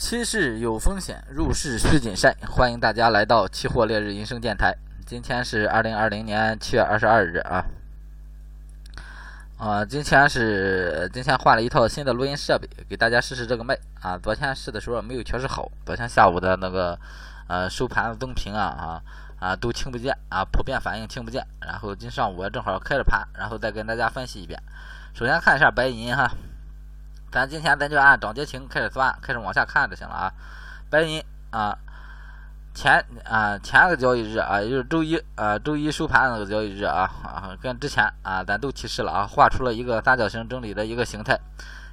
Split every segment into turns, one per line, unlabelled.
期市有风险，入市需谨慎。欢迎大家来到期货烈日银声电台。今天是二零二零年七月二十二日啊。啊，今天是今天换了一套新的录音设备，给大家试试这个麦啊。昨天试的时候没有调试好，昨天下午的那个呃收盘灯屏啊啊啊都听不见啊，普遍反应听不见。然后今上午正好开着盘，然后再跟大家分析一遍。首先看一下白银哈。咱今天咱就按涨跌停开始算，开始往下看就行了啊。白银啊，前啊前个交易日啊，也就是周一啊，周一收盘那个交易日啊啊，跟之前啊咱都提示了啊，画出了一个三角形整理的一个形态。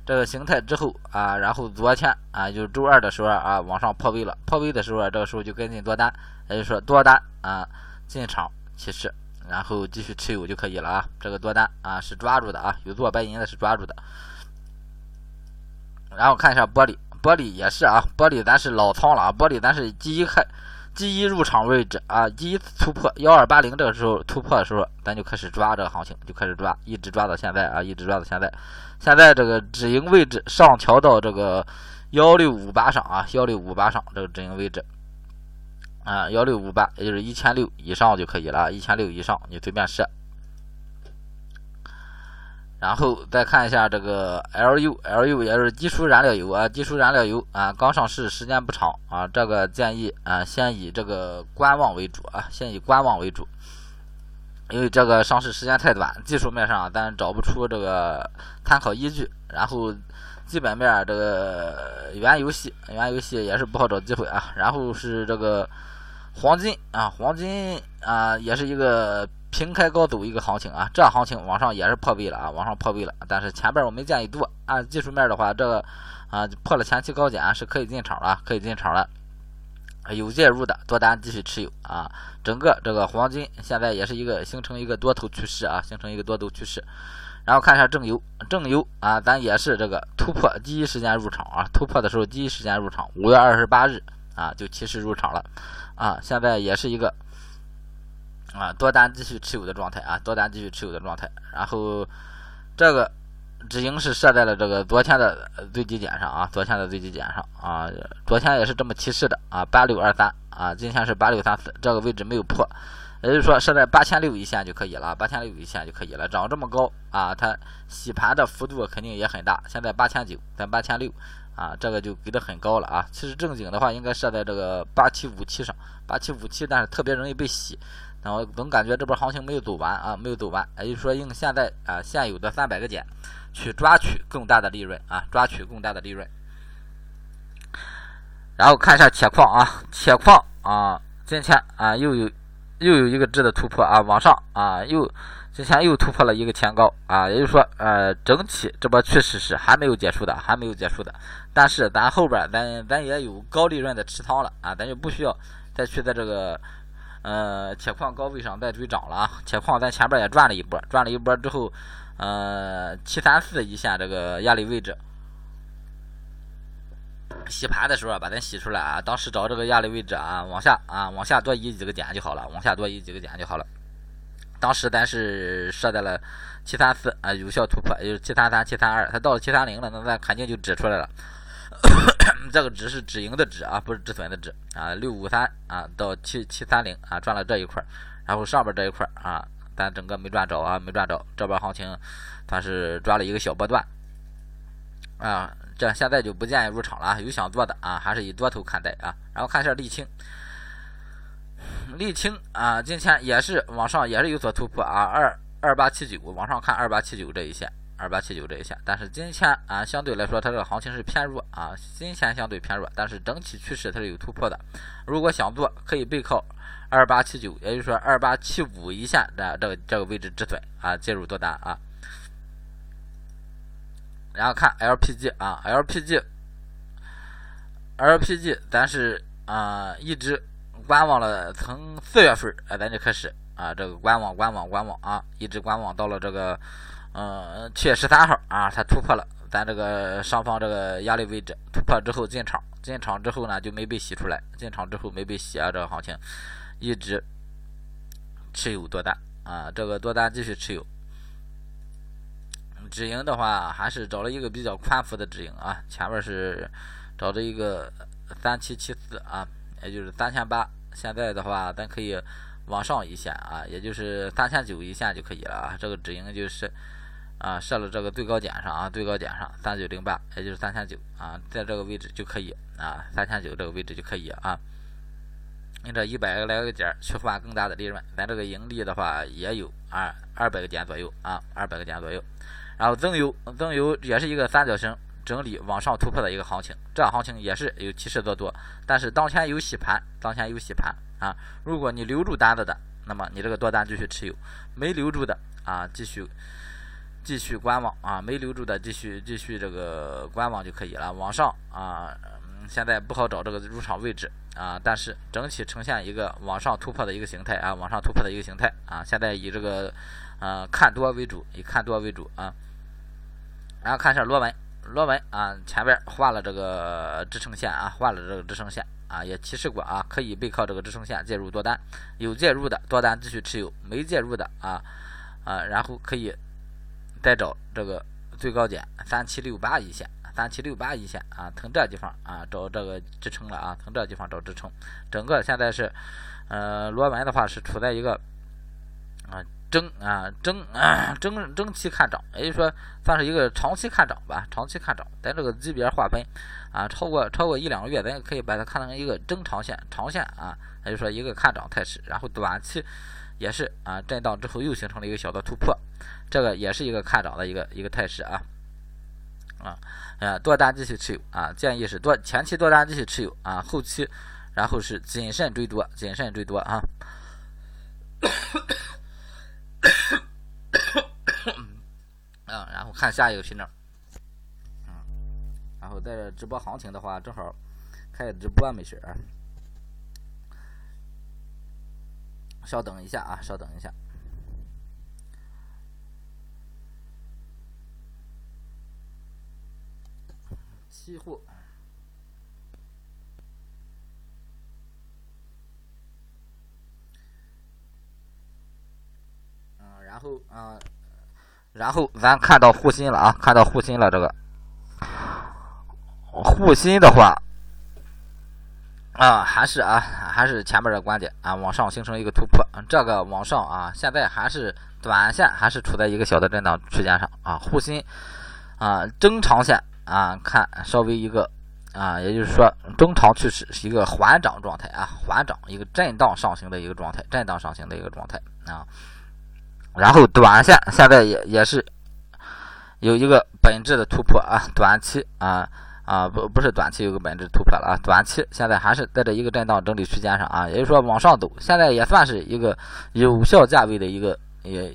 这个形态之后啊，然后昨天啊，就是周二的时候啊，往上破位了。破位的时候啊，这个时候就跟进多单，也就是说多单啊进场提示，然后继续持有就可以了啊。这个多单啊是抓住的啊，有做白银的是抓住的。然后看一下玻璃，玻璃也是啊，玻璃咱是老仓了啊，玻璃咱是第一开，第一入场位置啊，第一次突破幺二八零这个时候突破的时候，咱就开始抓这个行情，就开始抓，一直抓到现在啊，一直抓到现在。现在这个止盈位置上调到这个幺六五八上啊，幺六五八上这个止盈位置啊，幺六五八也就是一千六以上就可以了，一千六以上你随便设。然后再看一下这个 LU，LU 也是基础燃料油啊，基础燃料油啊，刚上市时间不长啊，这个建议啊，先以这个观望为主啊，先以观望为主，因为这个上市时间太短，技术面上咱找不出这个参考依据，然后基本面这个原油系，原油系也是不好找机会啊，然后是这个黄金啊，黄金啊，也是一个。平开高走一个行情啊，这行情往上也是破位了啊，往上破位了。但是前边我没建议多，按技术面的话，这个啊破了前期高点啊是可以进场了，可以进场了。有介入的多单继续持有啊。整个这个黄金现在也是一个形成一个多头趋势啊，形成一个多头趋势。然后看一下正油，正油啊，咱也是这个突破第一时间入场啊，突破的时候第一时间入场，五月二十八日啊就提示入场了啊，现在也是一个。啊，多单继续持有的状态啊，多单继续持有的状态。然后这个止盈是设在了这个昨天的最低点上啊，昨天的最低点上啊，昨天也是这么提示的啊，八六二三啊，今天是八六三四，这个位置没有破，也就是说设在八千六一线就可以了，八千六一线就可以了。涨这么高啊，它洗盘的幅度肯定也很大。现在八千九，咱八千六啊，这个就给的很高了啊。其实正经的话应该设在这个八七五七上，八七五七，但是特别容易被洗。然后总感觉这波行情没有走完啊，没有走完，也就是说用现在啊现有的三百个点去抓取更大的利润啊，抓取更大的利润。然后看一下铁矿啊，铁矿啊，今天啊又有又有一个质的突破啊，往上啊又今天又突破了一个前高啊，也就是说呃整体这波趋势是还没有结束的，还没有结束的。但是咱后边咱咱也有高利润的持仓了啊，咱就不需要再去在这个。呃，铁矿高位上再追涨了啊！铁矿在前边也转了一波，转了一波之后，呃，七三四一线这个压力位置洗盘的时候把它洗出来啊！当时找这个压力位置啊，往下啊，往下多移几个点就好了，往下多移几个点就好了。当时咱是设在了七三四啊，有效突破，也就是七三三、七三二，它到了七三零了，那咱肯定就指出来了。这个值是止盈的止啊，不是止损的止啊。六五三啊到七七三零啊赚了这一块，然后上边这一块啊，咱整个没赚着啊，没赚着。这边行情它是抓了一个小波段啊，这现在就不建议入场了。有想做的啊，还是以多头看待啊。然后看一下沥青，沥青啊，今天也是往上也是有所突破啊，二二八七九往上看二八七九这一线。二八七九这一线，但是今天啊，相对来说它这个行情是偏弱啊，今天相对偏弱，但是整体趋势它是有突破的。如果想做，可以背靠二八七九，也就是说二八七五一线的这个这个位置止损啊，介入多单啊。然后看 LPG 啊，LPG，LPG，咱是啊一直观望了，从四月份啊咱就开始啊这个观望观望观望啊，一直观望到了这个。嗯，七月十三号啊，它突破了咱这个上方这个压力位置，突破之后进场，进场之后呢就没被洗出来，进场之后没被洗啊，这个行情一直持有多单啊，这个多单继续持有。止盈的话还是找了一个比较宽幅的止盈啊，前面是找着一个三七七四啊，也就是三千八。现在的话，咱可以往上一线啊，也就是三千九一线就可以了啊。这个止盈就是啊，设了这个最高点上啊，最高点上三九零八，也就是三千九啊，在这个位置就可以啊，三千九这个位置就可以啊。你这一百个来个点去换更大的利润，咱这个盈利的话也有二二百个点左右啊，二百个点左右。然后增油，增油也是一个三角形整理往上突破的一个行情，这行情也是有趋势做多，但是当前有洗盘，当前有洗盘啊。如果你留住单子的，那么你这个多单继续持有；没留住的啊，继续继续观望啊，没留住的继续继续这个观望就可以了。往上啊，现在不好找这个入场位置啊，但是整体呈现一个往上突破的一个形态啊，往上突破的一个形态啊。现在以这个呃看多为主，以看多为主啊。然后看一下螺纹，螺纹啊，前边画了这个支撑线啊，画了这个支撑线啊，也提示过啊，可以背靠这个支撑线介入多单，有介入的多单继续持有，没介入的啊啊，然后可以再找这个最高点三七六八一线，三七六八一线啊，从这地方啊找这个支撑了啊，从这地方找支撑，整个现在是呃螺纹的话是处在一个啊。争啊争争争期看涨，也就是说算是一个长期看涨吧，长期看涨。咱这个级别划分啊，超过超过一两个月，咱也可以把它看成一个中长线、长线啊，也就是说一个看涨态势。然后短期也是啊，震荡之后又形成了一个小的突破，这个也是一个看涨的一个一个态势啊啊啊，多单继续持有啊，建议是多前期多单继续持有啊，后期然后是谨慎追多，谨慎追多啊。嗯，然后看下一个品种。嗯，然后在这直播行情的话，正好开直播没事啊。稍等一下啊，稍等一下。期货。然后啊，然后咱看到护心了啊，看到护心了。这个护心的话啊，还是啊，还是前面的观点啊，往上形成一个突破。这个往上啊，现在还是短线还是处在一个小的震荡区间上啊。护心啊，中长线啊，看稍微一个啊，也就是说中长趋势是一个缓涨状态啊，缓涨一个震荡上行的一个状态，震荡上行的一个状态啊。然后短线现在也也是有一个本质的突破啊，短期啊啊不不是短期有个本质突破了啊，短期现在还是在这一个震荡整理区间上啊，也就是说往上走，现在也算是一个有效价位的一个也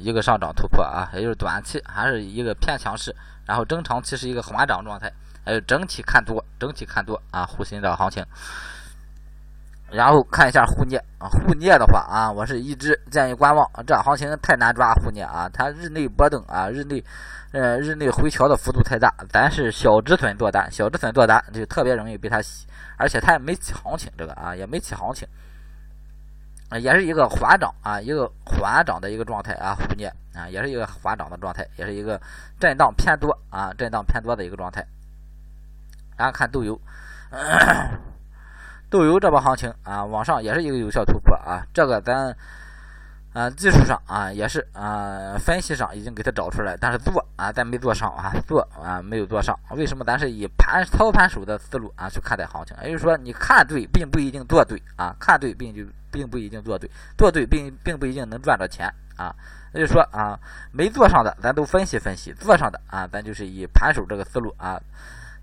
一个上涨突破啊，也就是短期还是一个偏强势，然后中长期是一个缓涨状态，还有整体看多，整体看多啊，沪深这个行情。然后看一下沪镍啊，沪镍的话啊，我是一直建议观望，这行情太难抓沪镍啊，它日内波动啊，日内呃日内回调的幅度太大，咱是小止损做单，小止损做单就特别容易被它洗，而且它也没起行情，这个啊也没起行情，也是一个缓涨啊，一个缓涨的一个状态啊，沪镍啊也是一个缓涨的状态，也是一个震荡偏多啊，震荡偏多的一个状态。然后看豆油。豆油这波行情啊，往上也是一个有效突破啊，这个咱啊技术上啊也是啊分析上已经给它找出来，但是做啊咱没做上啊，做啊没有做上，为什么？咱是以盘操盘手的思路啊去看待行情，也就是说你看对并不一定做对啊，看对并就并不一定做对，做对并并不一定能赚着钱啊，也就说啊没做上的咱都分析分析，做上的啊咱就是以盘手这个思路啊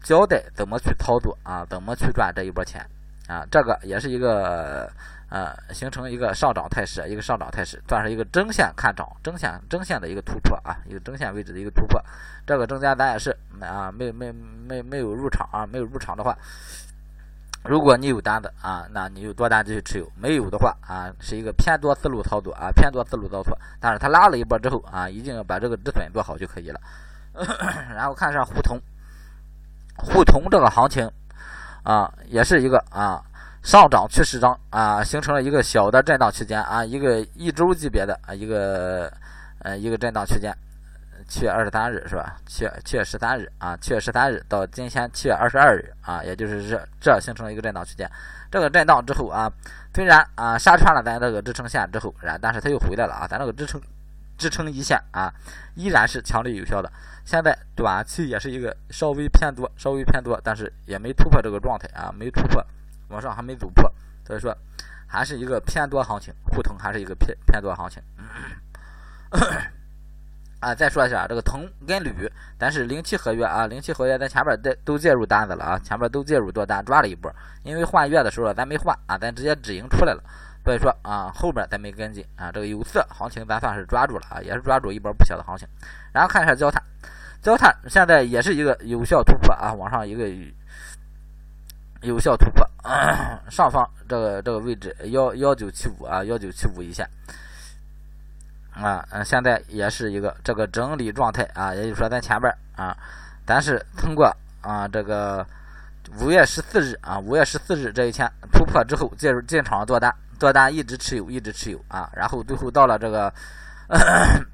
交代怎么去操作啊，怎么去赚这一波钱。啊，这个也是一个呃，形成一个上涨态势，一个上涨态势，算是一个针线看涨，针线针线的一个突破啊，一个针线位置的一个突破。这个中间咱也是啊，没没没没有入场啊，没有入场的话，如果你有单子啊，那你有多单继续持有；没有的话啊，是一个偏多思路操作啊，偏多思路操作。但是它拉了一波之后啊，一定要把这个止损做好就可以了。然后看一下沪铜，沪铜这个行情。啊，也是一个啊上涨趋势涨啊，形成了一个小的震荡区间啊，一个一周级别的啊一个呃一个震荡区间，七月二十三日是吧？七月七月十三日啊，七月十三日到今天七月二十二日啊，也就是这这形成了一个震荡区间。这个震荡之后啊，虽然啊杀穿了咱这个支撑线之后，然但是它又回来了啊，咱这个支撑支撑一线啊，依然是强力有效的。现在短期也是一个稍微偏多，稍微偏多，但是也没突破这个状态啊，没突破，往上还没走破，所以说还是一个偏多行情，沪通还是一个偏偏多行情。啊，再说一下这个铜跟铝，咱是零七合约啊，零七合约咱前边都都介入单子了啊，前边都介入多单抓了一波，因为换月的时候咱没换啊，咱直接止盈出来了，所以说啊后边咱没跟进啊，这个有色行情咱算是抓住了啊，也是抓住一波不小的行情。然后看一下焦炭，焦炭现在也是一个有效突破啊，往上一个有效突破，上方这个这个位置幺幺九七五啊，幺九七五一线。啊，嗯，现在也是一个这个整理状态啊，也就是说咱前边啊，咱是通过啊这个五月十四日啊，五月十四日这一天突破之后进入进场做单，做单一直持有，一直持有啊，然后最后到了这个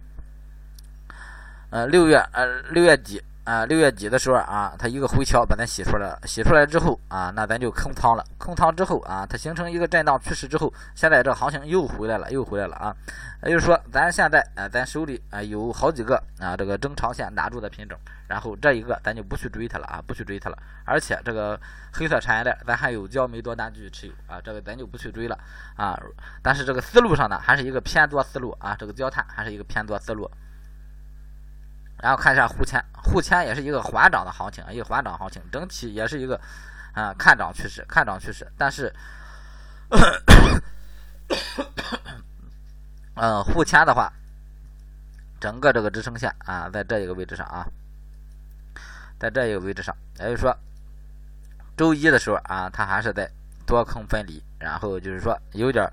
呃六月呃六月底。啊，六月底的时候啊，它一个回调把它洗出来了，洗出来之后啊，那咱就空仓了。空仓之后啊，它形成一个震荡趋势之后，现在这行情又回来了，又回来了啊。也就是说，咱现在啊，咱手里啊有好几个啊这个中长线拿住的品种，然后这一个咱就不去追它了啊，不去追它了。而且这个黑色产业链咱还有焦煤多单继续持有啊，这个咱就不去追了啊。但是这个思路上呢，还是一个偏多思路啊，这个焦炭还是一个偏多思路。然后看一下沪签，沪签也是一个缓涨的行情，一个缓涨行情，整体也是一个啊看涨趋势，看涨趋势。但是，嗯，沪签的话，整个这个支撑线啊，在这一个位置上啊，在这一个位置上，也就是说，周一的时候啊，它还是在多空分离，然后就是说有点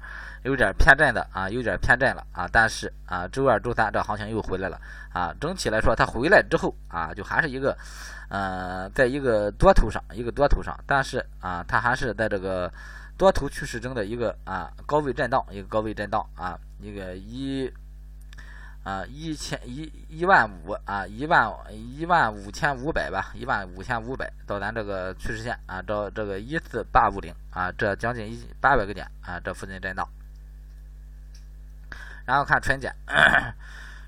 有点偏震的啊，有点偏震了啊，但是啊，周二、周三这行情又回来了。啊，整体来说，它回来之后啊，就还是一个，呃，在一个多头上，一个多头上，但是啊，它还是在这个多头趋势中的一个啊高位震荡，一个高位震荡啊，一个一啊一千一一万五啊一万一万五千五百吧，一万五千五百到咱这个趋势线啊，到这个一四八五零啊，这将近一八百个点啊，这附近震荡，然后看纯碱。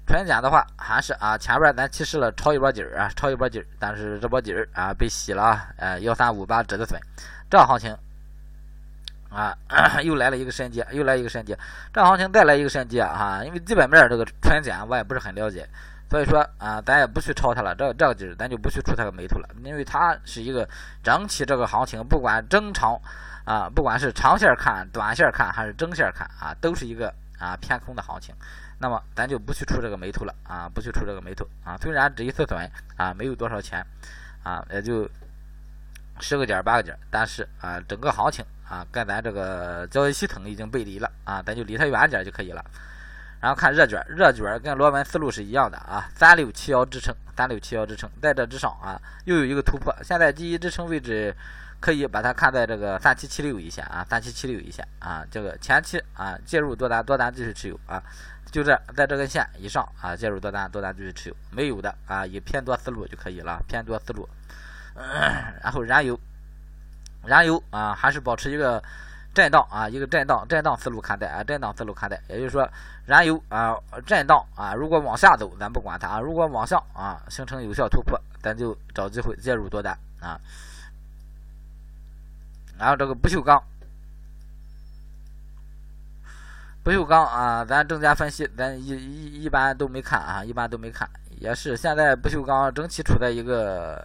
纯碱的话，还是啊，前边咱提示了抄一波底儿啊，抄一波底儿，但是这波底儿啊被洗了啊，呃幺三五八止的损，这行情啊 又来了一个深跌，又来一个深跌，这行情再来一个深跌哈，因为基本面这个纯碱我也不是很了解，所以说啊，咱也不去抄它了，这这个底儿咱就不去出它个眉头了，因为它是一个整体这个行情，不管中长啊，不管是长线看、短线看还是中线看啊，都是一个啊偏空的行情。那么咱就不去出这个眉头了啊，不去出这个眉头啊。虽然这一次损啊没有多少钱啊，也就十个点八个点，但是啊整个行情啊跟咱这个交易系统已经背离了啊，咱就离它远点就可以了。然后看热卷，热卷跟螺纹思路是一样的啊，三六七幺支撑，三六七幺支撑，在这之上啊又有一个突破。现在第一支撑位置可以把它看在这个三七七六一线啊，三七七六一线啊，这个前期啊介入多单，多单继续持有啊。就这，在这根线以上啊，介入多单，多单继续持有；没有的啊，以偏多思路就可以了，偏多思路。然后燃油，燃油啊，还是保持一个震荡啊，一个震荡，震荡思路看待啊，震荡思路看待。也就是说，燃油啊，震荡啊，如果往下走，咱不管它啊；如果往上啊，形成有效突破，咱就找机会介入多单啊。然后这个不锈钢。不锈钢啊，咱正价分析，咱一一一般都没看啊，一般都没看，也是现在不锈钢整体处在一个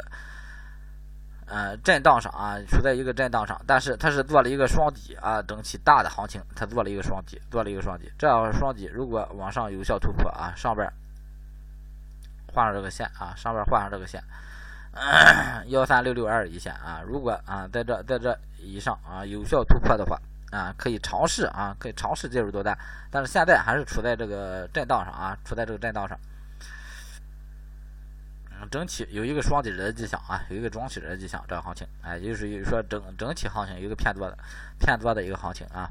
呃震荡上啊，处在一个震荡上，但是它是做了一个双底啊，整体大的行情，它做了一个双底，做了一个双底，这样双底如果往上有效突破啊，上边画上这个线啊，上边画上这个线，幺三六六二一线啊，如果啊在这在这以上啊有效突破的话。啊，可以尝试啊，可以尝试介入多单，但是现在还是处在这个震荡上啊，处在这个震荡上。整体有一个双底的迹象啊，有一个装底的迹象，这个行情，哎，就是说整整体行情有一个偏多的偏多的一个行情啊。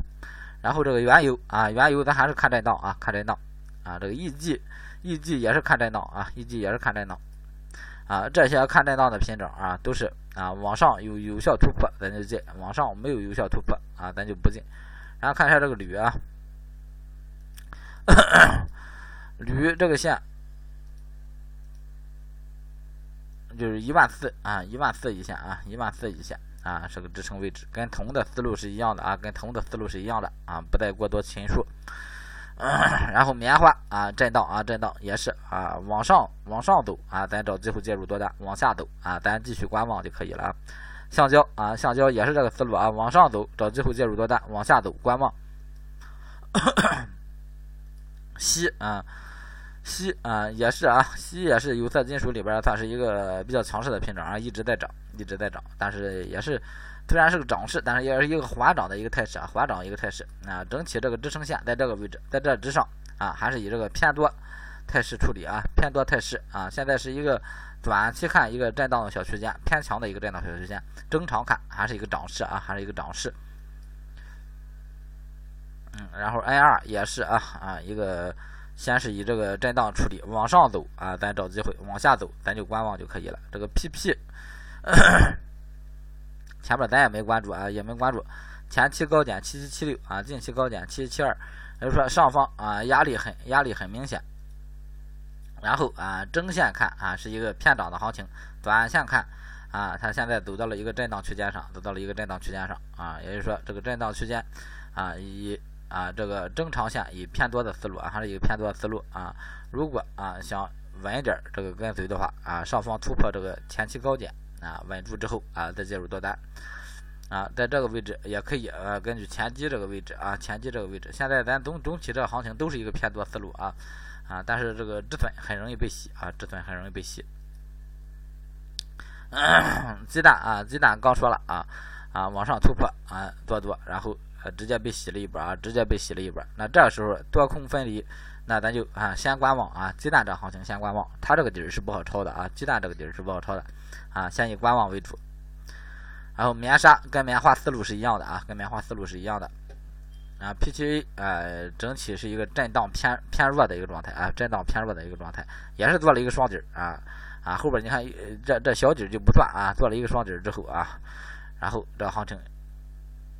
然后这个原油啊，原油咱还是看震荡啊，看震荡啊。这个 E G E G 也是看震荡啊，E G 也是看震荡啊。这些看震荡的品种啊，都是啊往上有有效突破，咱就进；往上没有有效突破啊，咱就不进。然后看一下这个铝啊，铝这个线就是一万四啊，一万四一线啊，一万四一线啊是个支撑位置，跟铜的思路是一样的啊，跟铜的思路是一样的啊，不带过多陈述。然后棉花啊震荡啊震荡也是啊往上往上走啊，咱找机会介入多单；往下走啊，咱继续观望就可以了啊。橡胶啊橡胶也是这个思路啊，往上走找机会介入多单；往下走观望。锡啊锡啊也是啊锡也是有色金属里边算是一个比较强势的品种啊，一直在涨一直在涨，但是也是。虽然是个涨势，但是也是一个缓涨的一个态势啊，缓涨一个态势啊。整体这个支撑线在这个位置，在这之上啊，还是以这个偏多态势处理啊，偏多态势啊。现在是一个短期看一个震荡的小区间，偏强的一个震荡小区间，中长看还是一个涨势啊，还是一个涨势。嗯，然后 N 二也是啊啊，一个先是以这个震荡处理，往上走啊，咱找机会；往下走，咱就观望就可以了。这个 PP。前面咱也没关注啊，也没关注，前期高点七七七六啊，近期高点七七七二，也就是说上方啊压力很压力很明显。然后啊，中线看啊是一个偏涨的行情，短线看啊，它现在走到了一个震荡区间上，走到了一个震荡区间上啊，也就是说这个震荡区间啊以啊这个中长线以偏多的思路啊，还是一个偏多的思路啊。如果啊想稳一点这个跟随的话啊，上方突破这个前期高点。啊，稳住之后啊，再介入多单啊，在这个位置也可以呃，根据前期这个位置啊，前期这个位置，现在咱总总体这个行情都是一个偏多思路啊啊，但是这个止损很容易被洗啊，止损很容易被洗。鸡蛋啊，鸡蛋刚说了啊啊，往上突破啊，做多，然后直接被洗了一波啊，直接被洗了一波。那这时候多空分离，那咱就啊先观望啊，鸡蛋这行情先观望，它这个底儿是不好抄的啊，鸡蛋这个底儿是不好抄的。啊，先以观望为主，然后棉纱跟棉花思路是一样的啊，跟棉花思路是一样的。啊，PTA 呃，整体是一个震荡偏偏弱的一个状态啊，震荡偏弱的一个状态，也是做了一个双底啊啊，后边你看这这小底就不断啊，做了一个双底之后啊，然后这行情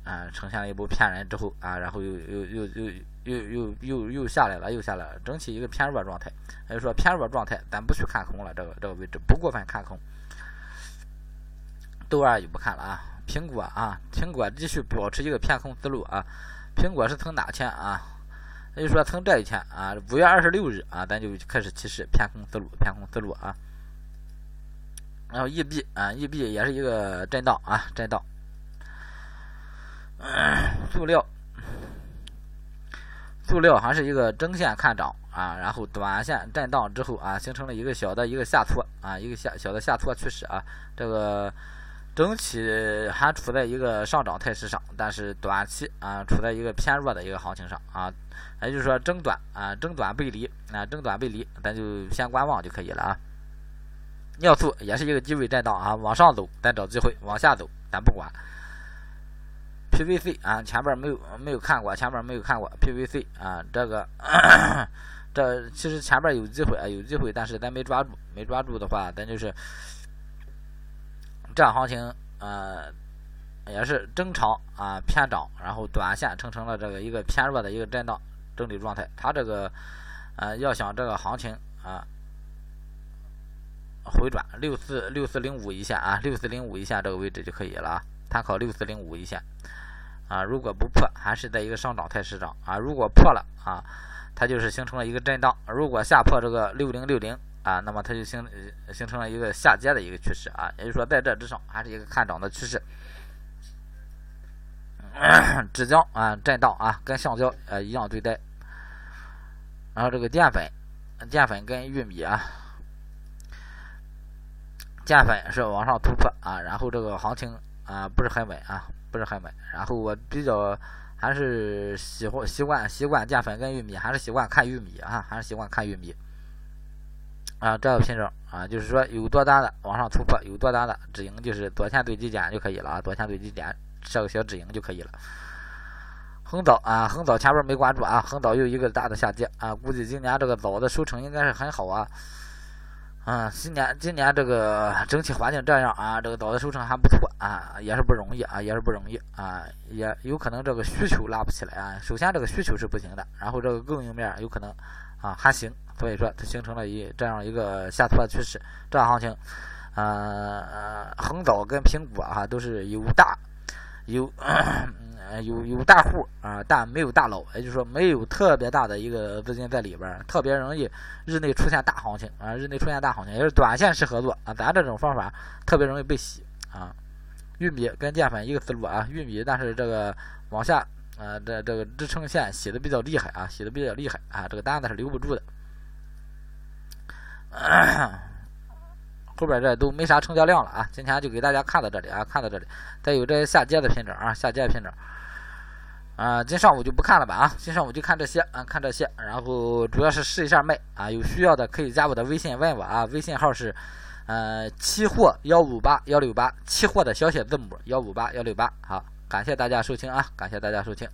啊呈现了一波骗人之后啊，然后又又又又又又又又下来了，又下来了，整体一个偏弱状态，也就说偏弱状态，咱不去看空了，这个这个位置不过分看空。豆二就不看了啊，苹果啊，苹果继续保持一个偏空思路啊，苹果是从哪天啊？也就说从这一天啊，五月二十六日啊，咱就开始启示偏空思路，偏空思路啊。然后 EB 啊，EB 也是一个震荡啊，震荡。塑料，塑料还是一个正线看涨啊，然后短线震荡之后啊，形成了一个小的一个下挫啊，一个下小的下挫趋势啊，这个。整体还处在一个上涨态势上，但是短期啊处在一个偏弱的一个行情上啊，也就是说争短啊争短背离啊争短背离，咱就先观望就可以了啊。尿素也是一个低位震荡啊，往上走咱找机会，往下走咱不管。PVC 啊前边没有没有看过，前边没有看过 PVC 啊这个 这其实前边有机会啊有机会，但是咱没抓住，没抓住的话咱就是。这行情，呃，也是正常啊偏涨，然后短线形成了这个一个偏弱的一个震荡整理状态。它这个，呃，要想这个行情啊回转，六四六四零五一线啊，六四零五一线这个位置就可以了啊，参考六四零五一线啊。如果不破，还是在一个上涨态势上啊。如果破了啊，它就是形成了一个震荡。如果下破这个六零六零。啊，那么它就形形成了一个下跌的一个趋势啊，也就是说在这之上还是一个看涨的趋势。纸浆啊，震荡啊，跟橡胶呃一样对待。然后这个淀粉，淀粉跟玉米啊，淀粉是往上突破啊，然后这个行情啊不是很稳啊，不是很稳。然后我比较还是喜欢习惯习惯淀粉跟玉米，还是习惯看玉米啊，还是习惯看玉米。啊，这个品种啊，就是说有多单的往上突破，有多单的止盈，就是多钱对极减就可以了啊，多钱对极减设个小止盈就可以了。红枣啊，红枣前边没关注啊，红枣又一个大的下跌啊，估计今年这个枣的收成应该是很好啊。嗯，今年今年这个整体环境这样啊，这个枣的收成还不错啊，也是不容易啊，也是不容易啊，也有可能这个需求拉不起来啊。首先这个需求是不行的，然后这个供应面有可能啊还行，所以说它形成了一这样一个下挫的趋势。这样行情，呃，红枣跟苹果啊都是有大 有。有有大户啊，但没有大佬，也就是说没有特别大的一个资金在里边，特别容易日内出现大行情啊，日内出现大行情，也是短线适合做啊。咱这种方法特别容易被洗啊。玉米跟淀粉一个思路啊，玉米但是这个往下啊，这这个支撑线洗的比较厉害啊，洗的比较厉害啊，这个单子是留不住的。后边这都没啥成交量了啊，今天就给大家看到这里啊，看到这里，再有这些下跌的品种啊，下跌的品种。啊，今上午就不看了吧啊！今上午就看这些啊，看这些，然后主要是试一下卖啊。有需要的可以加我的微信问我啊，微信号是，呃，期货幺五八幺六八，期货的小写字母幺五八幺六八。好，感谢大家收听啊，感谢大家收听。